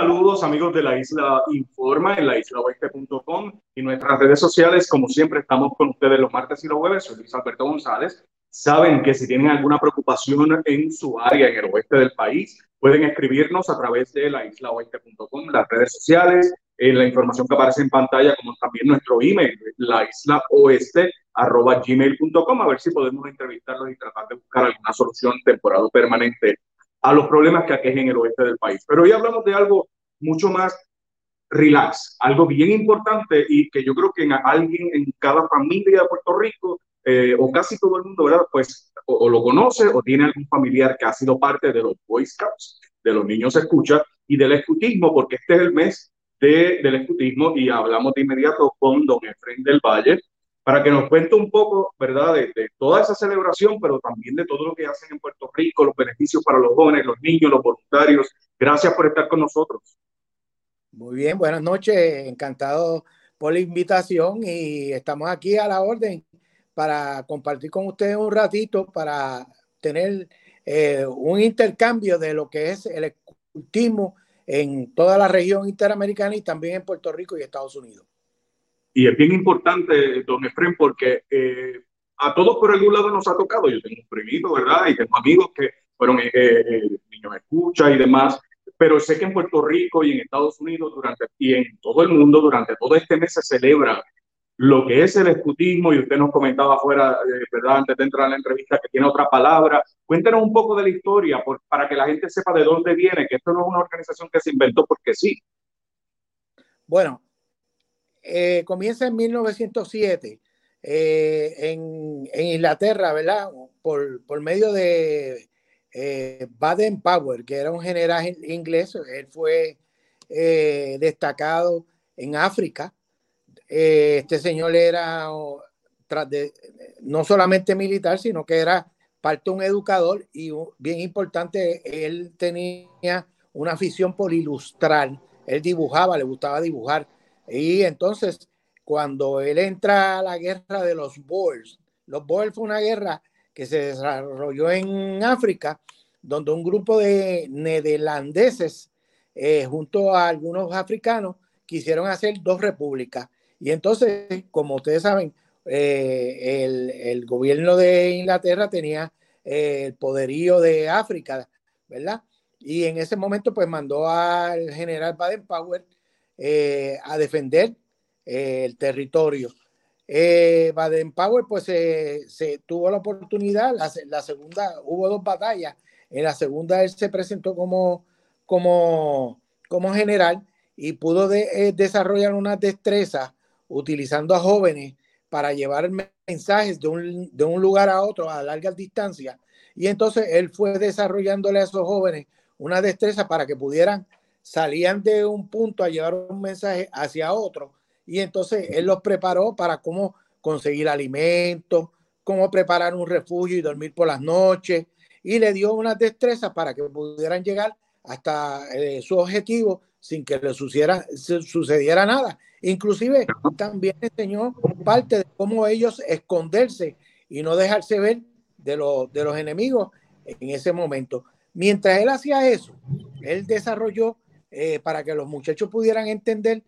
Saludos amigos de la Isla Informa en la islaoeste.com y nuestras redes sociales. Como siempre, estamos con ustedes los martes y los jueves. Soy Luis Alberto González. Saben que si tienen alguna preocupación en su área, en el oeste del país, pueden escribirnos a través de la islaoeste.com, las redes sociales, en la información que aparece en pantalla, como también nuestro email, la isla oeste arroba gmail.com, a ver si podemos entrevistarlos y tratar de buscar alguna solución temporal o permanente a los problemas que aquejen el oeste del país. Pero hoy hablamos de algo mucho más relax, algo bien importante y que yo creo que en alguien en cada familia de Puerto Rico eh, o casi todo el mundo, ¿verdad? Pues o, lo conoce o tiene algún familiar que ha sido parte de los Boy Scouts, de los niños escucha y del escutismo, porque este es el mes de, del escutismo y hablamos de inmediato con don Efren del Valle, para que nos cuente un poco, ¿verdad?, de, toda esa celebración, pero también de todo lo que hacen en Puerto Rico, los beneficios para los jóvenes, los niños, los voluntarios. Gracias por estar con nosotros. Muy bien, buenas noches, encantado por la invitación y estamos aquí a la orden para compartir con ustedes un ratito, para tener eh, un intercambio de lo que es el escultismo en toda la región interamericana y también en Puerto Rico y Estados Unidos. Y es bien importante, don Efren, porque eh, a todos por algún lado nos ha tocado. Yo tengo un primito, ¿verdad? Y tengo amigos que fueron eh, eh niños escucha y demás. Pero sé que en Puerto Rico y en Estados Unidos durante, y en todo el mundo durante todo este mes se celebra lo que es el escutismo y usted nos comentaba afuera, eh, ¿verdad? Antes de entrar a la entrevista que tiene otra palabra. Cuéntenos un poco de la historia por, para que la gente sepa de dónde viene, que esto no es una organización que se inventó porque sí. Bueno, eh, comienza en 1907 eh, en, Inglaterra, ¿verdad? Por, por medio de eh, Baden Powell, que era un general inglés, él fue destacado en África. este señor era no solamente militar, sino que era parte un educador y bien importante, él tenía una afición por ilustrar. Él dibujaba, le gustaba dibujar y entonces, cuando él entra a la guerra de los Boers, los Boers fue una guerra que se desarrolló en África, donde un grupo de neerlandeses, eh, junto a algunos africanos, quisieron hacer dos repúblicas. Y entonces, como ustedes saben, eh, el, gobierno de Inglaterra tenía eh, el poderío de África, ¿verdad? Y en ese momento, pues mandó al general Baden-Powell eh, a defender eh, el territorio. Eh, Baden-Powell pues se tuvo la oportunidad, la, segunda, hubo dos batallas, en la segunda él se presentó como, como, como general y pudo desarrollar una destreza utilizando a jóvenes para llevar mensajes de un, de un lugar a otro a largas distancias. Y entonces él fue desarrollándole a esos jóvenes una destreza para que pudieran salían de un punto a llevar un mensaje hacia otro y entonces él los preparó para cómo conseguir alimentos, cómo preparar un refugio y dormir por las noches y le dio unas destrezas para que pudieran llegar hasta eh, su objetivo sin que le sucediera, sucediera nada. Inclusive también enseñó parte de cómo ellos esconderse y no dejarse ver de, los, de los enemigos en ese momento. Mientras él hacía eso, él desarrolló eh, para que los muchachos pudieran entender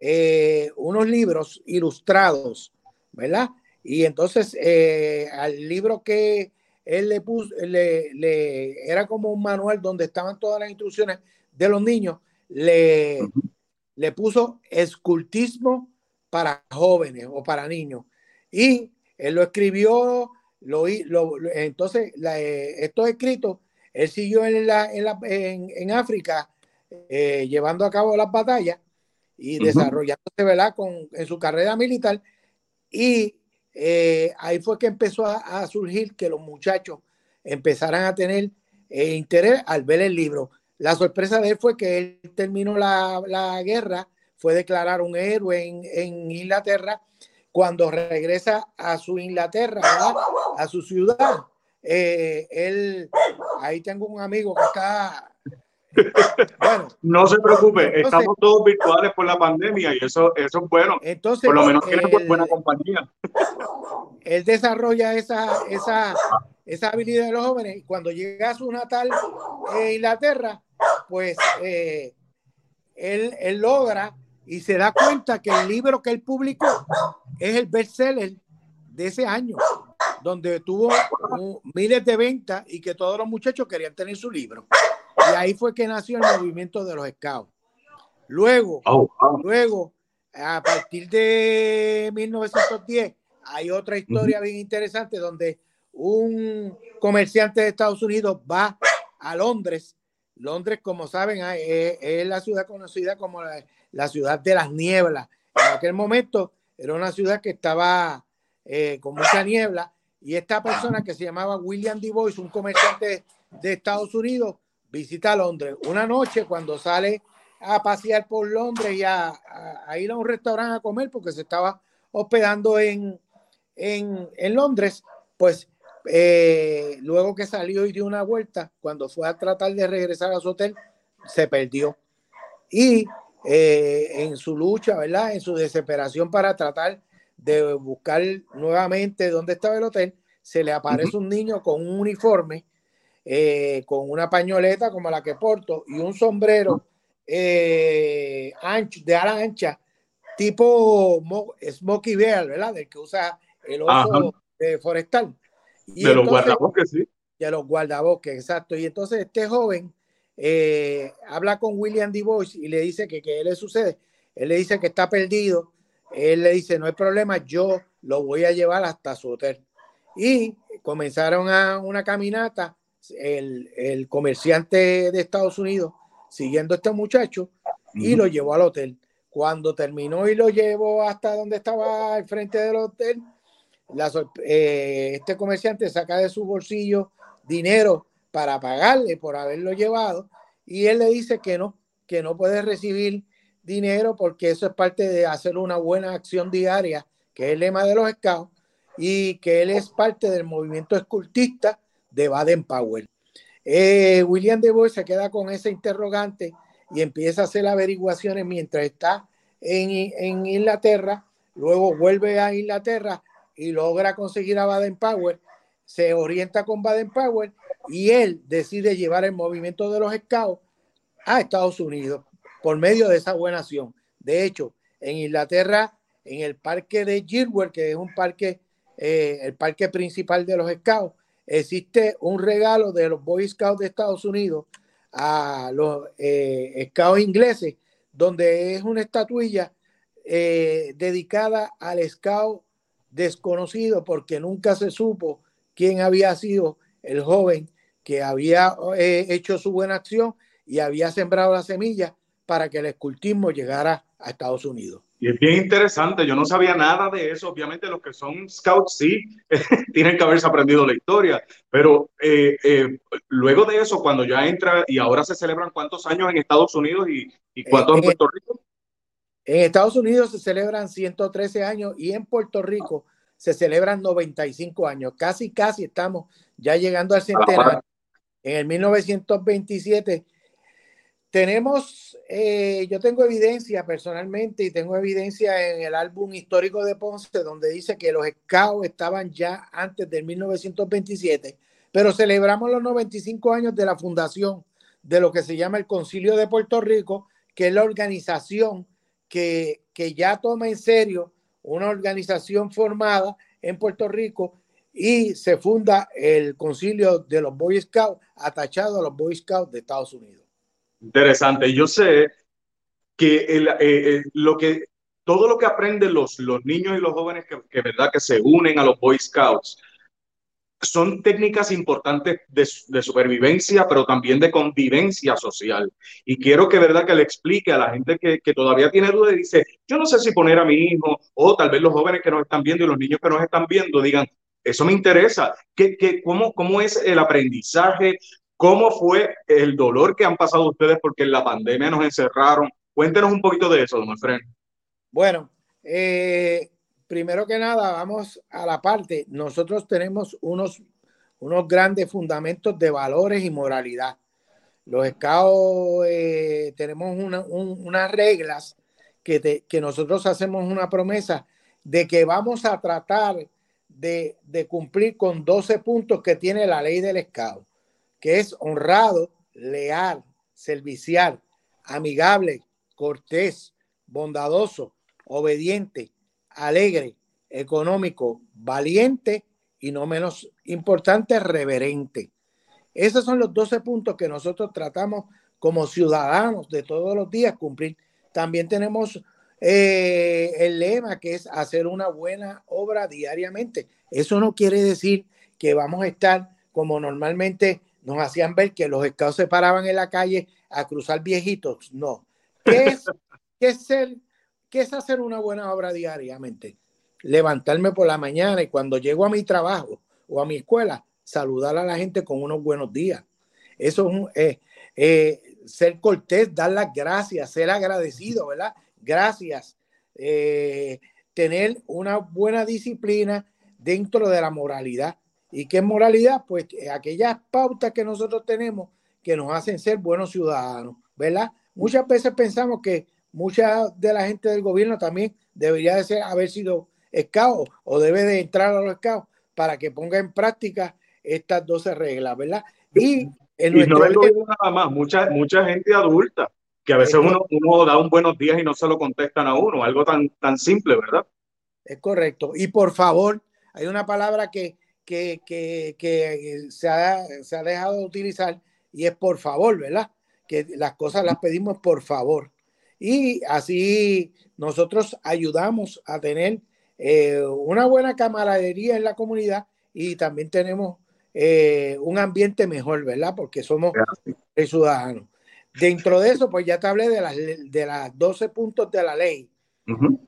eh, unos libros ilustrados, ¿verdad? Y entonces eh, al libro que él le puso, le, era como un manual donde estaban todas las instrucciones de los niños, le, le puso escultismo para jóvenes o para niños. Y él lo escribió, lo, entonces estos escritos, él siguió en, la, en, la, en África eh, llevando a cabo las batallas y desarrollándose ¿verdad? Con, en su carrera militar. Y eh, ahí fue que empezó a, surgir que los muchachos empezaran a tener eh, interés al ver el libro. La sorpresa de él fue que él terminó la, la guerra, fue declarar un héroe en, en, Inglaterra. Cuando regresa a su Inglaterra, a su ciudad, él, ahí tengo un amigo que está bueno, no se preocupe, estamos todos virtuales por la pandemia y eso, eso es bueno. Entonces, por lo menos tiene buena compañía. Él desarrolla esa, esa, esa habilidad de los jóvenes y cuando llega a su natal en Inglaterra, pues eh, él, él logra y se da cuenta que el libro que él publicó es el bestseller de ese año, donde tuvo miles de ventas y que todos los muchachos querían tener su libro. Y ahí fue que nació el movimiento de los scouts. Luego, oh, luego, a partir de 1910, hay otra historia bien interesante donde un comerciante de Estados Unidos va a Londres. Londres, como saben, ah, es, la ciudad conocida como la, ciudad de las nieblas. En aquel momento era una ciudad que estaba eh, con mucha niebla y esta persona que se llamaba William D. Boyce, un comerciante de Estados Unidos, visita Londres. Una noche cuando sale a pasear por Londres y a, ir a un restaurante a comer porque se estaba hospedando en, en Londres, pues eh, luego que salió y dio una vuelta, cuando fue a tratar de regresar a su hotel, se perdió. Y eh, en su lucha, ¿verdad? En su desesperación para tratar de buscar nuevamente dónde estaba el hotel, se le aparece un niño con un uniforme, eh, con una pañoleta como la que porto y un sombrero ancho, de ala ancha, tipo Smokey Bear, ¿verdad? Del que usa el oso forestal de los guardabosques, sí. De los guardabosques, exacto. Y entonces este joven eh, habla con William D. Boyce y le dice que qué le sucede. Él le dice que está perdido. Él le dice, no hay problema, yo lo voy a llevar hasta su hotel. Y comenzaron a una caminata, el, el comerciante de Estados Unidos siguiendo a este muchacho y lo llevó al hotel. Cuando terminó y lo llevó hasta donde estaba al frente del hotel, eh, este comerciante saca de su bolsillo dinero para pagarle por haberlo llevado y él le dice que no, que no puede recibir dinero porque eso es parte de hacer una buena acción diaria, que es el lema de los scouts, y que él es parte del movimiento escultista de Baden Powell. Eh, William de Boy se queda con ese interrogante y empieza a hacer averiguaciones mientras está en, en Inglaterra, luego vuelve a Inglaterra y logra conseguir a Baden Powell, se orienta con Baden Powell y él decide llevar el movimiento de los scouts a Estados Unidos por medio de esa buena acción. De hecho, en Inglaterra, en el parque de Gilwell, que es un parque, eh, el parque principal de los scouts, existe un regalo de los Boy Scouts de Estados Unidos a los eh, scouts ingleses, donde es una estatuilla eh, dedicada al scout desconocido porque nunca se supo quién había sido el joven que había eh, hecho su buena acción y había sembrado la semilla para que el escultismo llegara a Estados Unidos. Y es bien interesante, yo no sabía nada de eso. Obviamente los que son scouts sí tienen que haberse aprendido la historia, pero eh, eh, luego de eso, cuando ya entra y ahora se celebran cuántos años en Estados Unidos y, y cuántos en Puerto Rico. En Estados Unidos se celebran 113 años y en Puerto Rico se celebran 95 años. Casi, casi estamos ya llegando al centenario. En el 1927 tenemos, eh, yo tengo evidencia personalmente y tengo evidencia en el álbum histórico de Ponce donde dice que los scouts estaban ya antes del 1927, pero celebramos los 95 años de la fundación de lo que se llama el Concilio de Puerto Rico, que es la organización que, ya toma en serio una organización formada en Puerto Rico y se funda el concilio de los Boy Scouts atachado a los Boy Scouts de Estados Unidos. Interesante. Yo sé que el, eh, eh, lo que todo lo que aprenden los, los niños y los jóvenes que, que, verdad que se unen a los Boy Scouts son técnicas importantes de, supervivencia, pero también de convivencia social. Y quiero que, verdad, que le explique a la gente que, todavía tiene dudas y dice, yo no sé si poner a mi hijo, o tal vez los jóvenes que nos están viendo y los niños que nos están viendo digan, eso me interesa. ¿Qué, qué, cómo, ¿Cómo es el aprendizaje? ¿Cómo fue el dolor que han pasado ustedes porque en la pandemia nos encerraron? Cuéntenos un poquito de eso, don Efren. Bueno, eh, primero que nada, vamos a la parte. Nosotros tenemos unos, unos grandes fundamentos de valores y moralidad. Los scouts eh, tenemos unas reglas que, que nosotros hacemos una promesa de que vamos a tratar de, de, cumplir con 12 puntos que tiene la ley del scout, que es honrado, leal, servicial, amigable, cortés, bondadoso, obediente, alegre, económico, valiente y no menos importante, reverente. Esos son los 12 puntos que nosotros tratamos como ciudadanos de todos los días cumplir. También tenemos eh, el lema que es hacer una buena obra diariamente. Eso no quiere decir que vamos a estar como normalmente nos hacían ver que los escados se paraban en la calle a cruzar viejitos. No. ¿Qué es, qué es, ser, qué es hacer una buena obra diariamente? Levantarme por la mañana y cuando llego a mi trabajo o a mi escuela, saludar a la gente con unos buenos días. Eso es eh, eh, ser cortés, dar las gracias, ser agradecido, ¿verdad? Gracias. Eh, tener una buena disciplina dentro de la moralidad. ¿Y qué es moralidad? Pues aquellas pautas que nosotros tenemos que nos hacen ser buenos ciudadanos, ¿verdad? Muchas veces pensamos que mucha de la gente del gobierno también debería de ser, haber sido escao o debe de entrar a los escaos para que ponga en práctica estas 12 reglas, ¿verdad? Y, en y no nada más, mucha, mucha gente adulta que a veces uno, uno, da un buenos días y no se lo contestan a uno, algo tan, tan simple, ¿verdad? Es correcto. Y por favor, hay una palabra que, que, que, que se, ha, se ha dejado de utilizar y es por favor, ¿verdad? Que las cosas las pedimos por favor. Y así nosotros ayudamos a tener eh, una buena camaradería en la comunidad y también tenemos eh, un ambiente mejor, ¿verdad? Porque somos ciudadanos. Dentro de eso, pues ya te hablé de las, de las 12 puntos de la ley.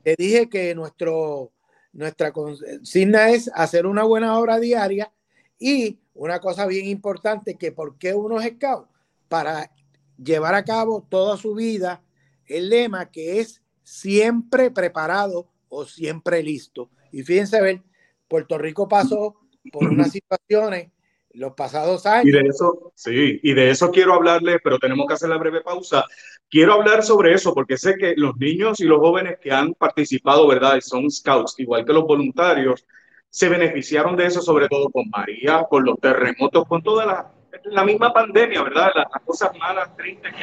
Te dije que nuestro, nuestra consigna es hacer una buena obra diaria y una cosa bien importante, que por qué uno es scout, para llevar a cabo toda su vida el lema que es siempre preparado o siempre listo. Y fíjense, ver, Puerto Rico pasó por unas situaciones los pasados años. Y de eso, sí, y de eso quiero hablarle, pero tenemos que hacer la breve pausa. Quiero hablar sobre eso porque sé que los niños y los jóvenes que han participado, ¿verdad? Son scouts, igual que los voluntarios, se beneficiaron de eso, sobre todo con María, con los terremotos, con toda la, la misma pandemia, ¿verdad? Las, cosas malas, tristes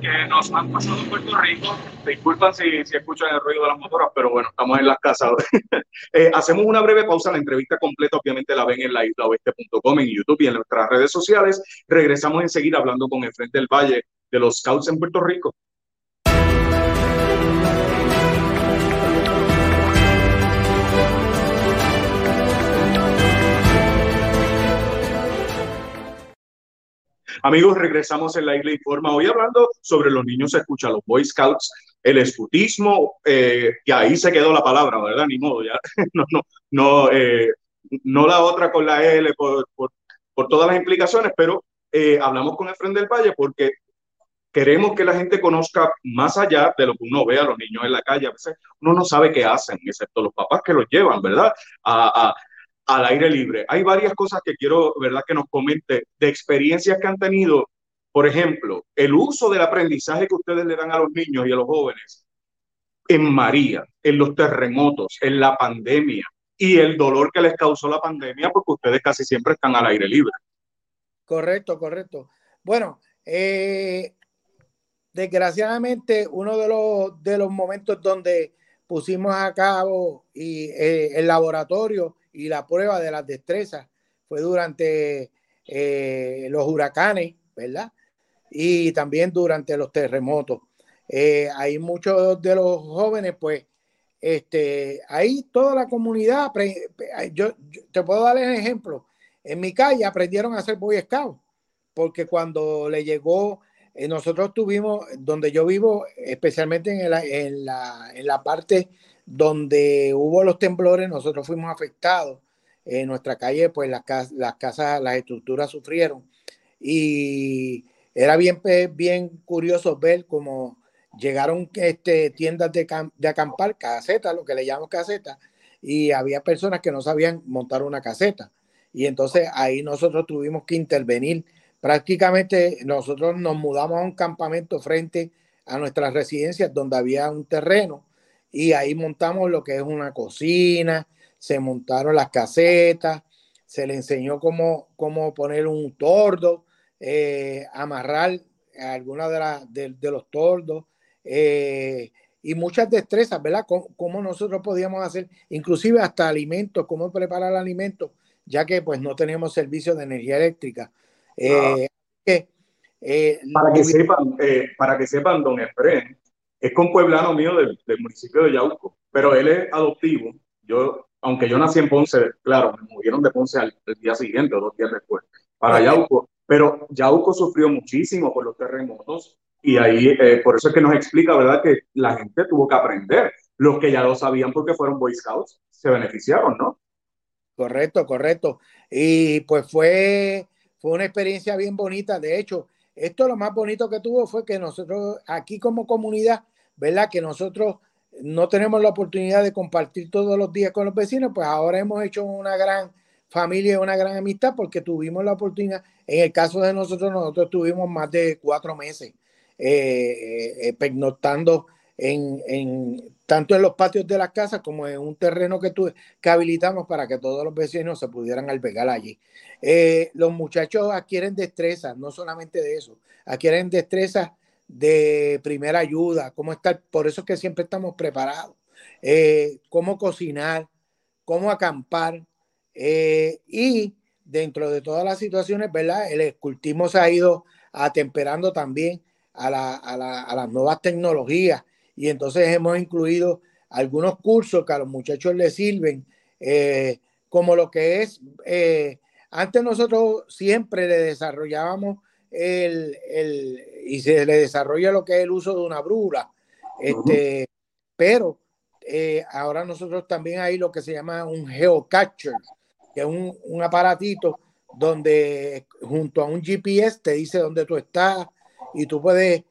que, nos han pasado en Puerto Rico. Disculpan si, si escuchan el ruido de las motoras, pero bueno, estamos en las casas. eh, hacemos una breve pausa. La entrevista completa, obviamente, la ven en la islaoeste.com, en YouTube y en nuestras redes sociales. Regresamos enseguida hablando con el Frente del Valle de los Scouts en Puerto Rico. Amigos, regresamos en la Isla Informa. Hoy hablando sobre los niños se escucha, los Boy Scouts, el escutismo, eh, que ahí se quedó la palabra, ¿verdad? Ni modo, ya. no, no, no, eh, no la otra con la L por, por, todas las implicaciones, pero eh, hablamos con Efren del Valle porque queremos que la gente conozca más allá de lo que uno ve a los niños en la calle. A veces uno no sabe qué hacen, excepto los papás que los llevan, ¿verdad? A, al aire libre. Hay varias cosas que quiero, ¿verdad?, que nos comente de experiencias que han tenido. Por ejemplo, el uso del aprendizaje que ustedes le dan a los niños y a los jóvenes en María, en los terremotos, en la pandemia y el dolor que les causó la pandemia porque ustedes casi siempre están al aire libre. Correcto, correcto. Bueno, eh, desgraciadamente uno de los, de los momentos donde pusimos a cabo y, eh, el laboratorio y la prueba de las destrezas fue durante eh, los huracanes, ¿verdad? Y también durante los terremotos. Eh, hay muchos de los jóvenes, pues, este, ahí toda la comunidad, yo, te puedo dar el ejemplo, en mi calle aprendieron a hacer Boy Scout, porque cuando le llegó, eh, nosotros tuvimos, donde yo vivo, especialmente en la, en la, en la parte donde hubo los temblores, nosotros fuimos afectados. En nuestra calle, pues las, las casas, las estructuras sufrieron. Y era bien, bien curioso ver cómo llegaron este, tiendas de, de acampar, casetas, lo que le llamamos casetas, y había personas que no sabían montar una caseta. Y entonces ahí nosotros tuvimos que intervenir. Prácticamente nosotros nos mudamos a un campamento frente a nuestras residencias donde había un terreno y ahí montamos lo que es una cocina, se montaron las casetas, se le enseñó cómo, cómo poner un tordo, eh, amarrar alguna de, la, de, de, los tordos, eh, y muchas destrezas, ¿verdad? Cómo, nosotros podíamos hacer, inclusive hasta alimentos, cómo preparar alimentos, ya que pues no teníamos servicio de energía eléctrica. Eh, para, que sepan, para que sepan, don Efren, es con pueblano mío del, del, municipio de Yauco, pero él es adoptivo. Yo, aunque yo nací en Ponce, claro, me movieron de Ponce al, día siguiente o dos días después para Yauco, pero Yauco sufrió muchísimo por los terremotos y ahí eh, por eso es que nos explica, ¿verdad?, que la gente tuvo que aprender. Los que ya lo sabían porque fueron Boy Scouts se beneficiaron, ¿no? Correcto, correcto. Y pues fue, fue una experiencia bien bonita. De hecho, esto lo más bonito que tuvo fue que nosotros aquí como comunidad, ¿verdad? Que nosotros no tenemos la oportunidad de compartir todos los días con los vecinos, pues ahora hemos hecho una gran familia y una gran amistad porque tuvimos la oportunidad, en el caso de nosotros, nosotros tuvimos más de cuatro meses eh, eh, en, en, tanto en los patios de las casas como en un terreno que, que habilitamos para que todos los vecinos se pudieran albergar allí. Eh, los muchachos adquieren destrezas, no solamente de eso, adquieren destrezas de primera ayuda, cómo estar, por eso es que siempre estamos preparados, eh, cómo cocinar, cómo acampar eh, y dentro de todas las situaciones, ¿verdad? El escultismo se ha ido atemperando también a, la, a, la, a las nuevas tecnologías y entonces hemos incluido algunos cursos que a los muchachos les sirven, eh, como lo que es, eh, antes nosotros siempre le desarrollábamos el, el, y se le desarrolla lo que es el uso de una brújula, este, pero eh, ahora nosotros también hay lo que se llama un geocatcher, que es un, un aparatito donde junto a un GPS te dice dónde tú estás y tú puedes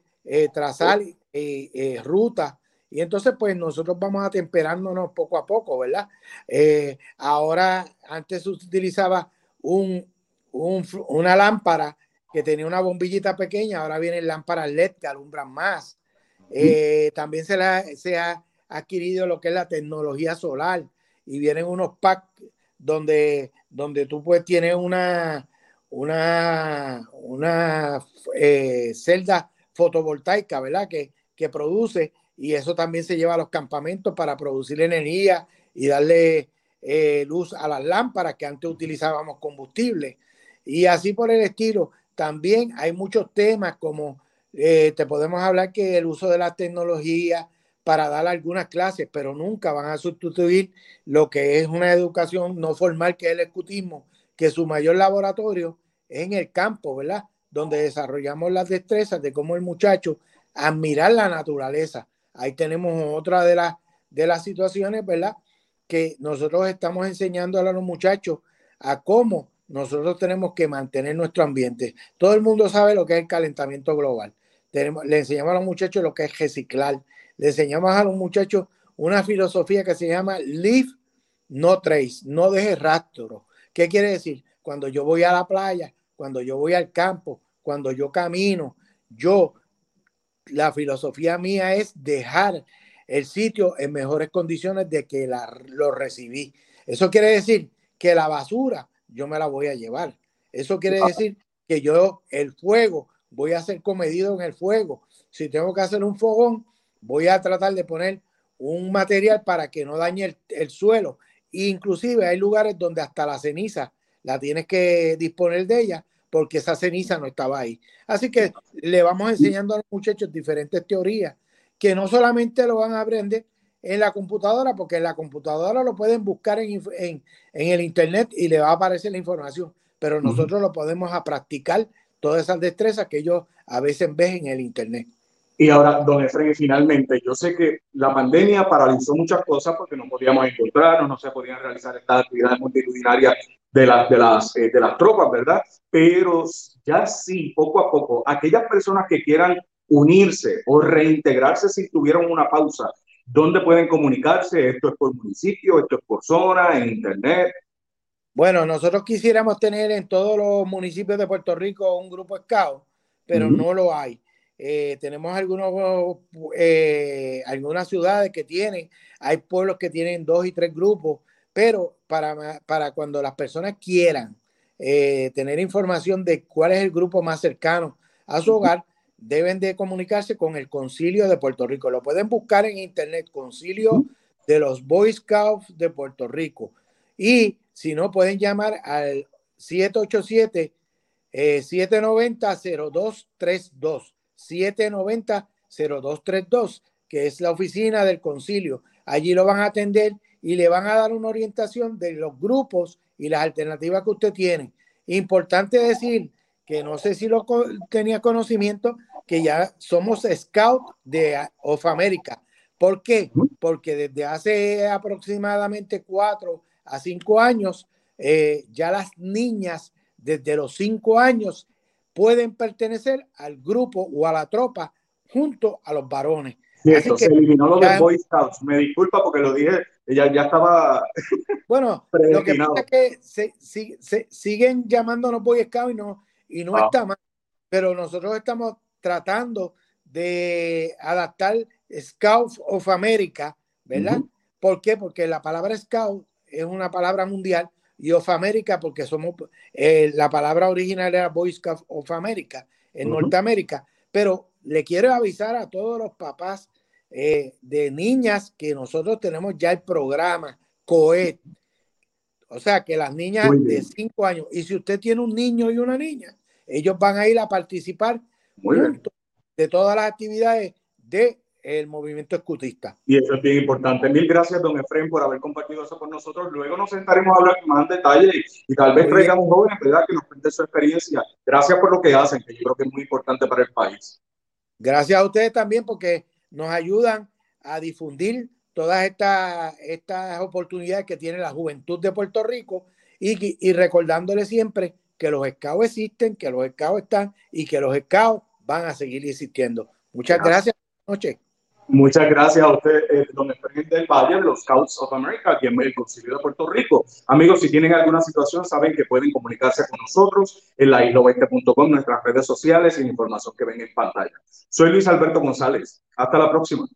trazar eh, eh, ruta. Y entonces, pues nosotros vamos a temperándonos poco a poco, ¿verdad? Eh, ahora, antes se utilizaba un, una lámpara que tenía una bombillita pequeña, ahora vienen lámparas LED que alumbran más. también se, la, se ha adquirido lo que es la tecnología solar y vienen unos packs donde, donde tú pues tienes una, una, una celda fotovoltaica, ¿verdad? Que, que produce y eso también se lleva a los campamentos para producir energía y darle eh, luz a las lámparas que antes utilizábamos combustible. Y así por el estilo, también hay muchos temas como eh, te podemos hablar que el uso de la tecnología para dar algunas clases, pero nunca van a sustituir lo que es una educación no formal que es el escutismo, que su mayor laboratorio es en el campo, ¿verdad? Donde desarrollamos las destrezas de cómo el muchacho admirar la naturaleza. Ahí tenemos otra de las, de las situaciones, ¿verdad? Que nosotros estamos enseñando a los muchachos a cómo nosotros tenemos que mantener nuestro ambiente. Todo el mundo sabe lo que es el calentamiento global. Le enseñamos a los muchachos lo que es reciclar. Le enseñamos a los muchachos una filosofía que se llama Live No Trace, no deje rastro. ¿Qué quiere decir? Cuando yo voy a la playa, cuando yo voy al campo, cuando yo camino, yo la filosofía mía es dejar el sitio en mejores condiciones de que la, lo recibí. Eso quiere decir que la basura yo me la voy a llevar. Eso quiere decir que yo el fuego voy a ser comedido en el fuego. Si tengo que hacer un fogón, voy a tratar de poner un material para que no dañe el, el suelo. inclusive hay lugares donde hasta la ceniza la tienes que disponer de ella porque esa ceniza no estaba ahí. Así que le vamos enseñando a los muchachos diferentes teorías que no solamente lo van a aprender en la computadora, porque en la computadora lo pueden buscar en, en, el internet y le va a aparecer la información, pero nosotros lo podemos a practicar todas esas destrezas que ellos a veces ven en el internet. Y ahora, don Efraín, finalmente, yo sé que la pandemia paralizó muchas cosas porque no podíamos encontrarnos, no se podían realizar estas actividades multitudinarias de, de, las, eh, de las tropas, ¿verdad? Pero ya sí, poco a poco, aquellas personas que quieran unirse o reintegrarse si tuvieron una pausa, ¿dónde pueden comunicarse? ¿Esto es por municipio? ¿Esto es por zona? ¿En internet? Bueno, nosotros quisiéramos tener en todos los municipios de Puerto Rico un grupo scout, pero no lo hay. Eh, tenemos algunos, eh, algunas ciudades que tienen, hay pueblos que tienen dos y tres grupos, pero para, para cuando las personas quieran eh, tener información de cuál es el grupo más cercano a su hogar, deben de comunicarse con el Concilio de Puerto Rico. Lo pueden buscar en internet, Concilio de los Boy Scouts de Puerto Rico. Y si no, pueden llamar al 787 790-0232. 790-0232, que es la oficina del concilio. Allí lo van a atender y le van a dar una orientación de los grupos y las alternativas que usted tiene. Importante decir que no sé si lo tenía conocimiento, que ya somos Scout de Of America. ¿Por qué? Porque desde hace aproximadamente cuatro a cinco años, eh, ya las niñas desde los cinco años pueden pertenecer al grupo o a la tropa junto a los varones. Sí, eso, se eliminó lo de Boy Scouts. Me disculpa porque lo dije, ya, ya estaba. Bueno, lo que pasa es que se, siguen llamándonos Boy Scouts y no, y no ah. está mal, pero nosotros estamos tratando de adaptar Scouts of America, ¿verdad? ¿Por qué? Porque la palabra Scout es una palabra mundial y of America, porque somos, eh, la palabra original era Boy Scout of America en Norteamérica, pero le quiero avisar a todos los papás eh, de niñas que nosotros tenemos ya el programa COED. O sea, que las niñas de 5 años, y si usted tiene un niño y una niña, ellos van a ir a participar de todas las actividades de el movimiento escutista. Y eso es bien importante. Mil gracias, don Efraín, por haber compartido eso con nosotros. Luego nos sentaremos a hablar más en detalle y, tal vez traigamos jóvenes ¿verdad? que nos cuente su experiencia. Gracias por lo que hacen, que yo creo que es muy importante para el país. Gracias a ustedes también porque nos ayudan a difundir todas estas, estas oportunidades que tiene la juventud de Puerto Rico y, y recordándole siempre que los scouts existen, que los scouts están y que los scouts van a seguir existiendo. Muchas gracias. gracias. Noche. Muchas gracias a usted, eh, don del Valle, de los Scouts of America, quien en el Concilio de Puerto Rico. Amigos, si tienen alguna situación, saben que pueden comunicarse con nosotros en laislo20.com, nuestras redes sociales y la información que ven en pantalla. Soy Luis Alberto González. Hasta la próxima.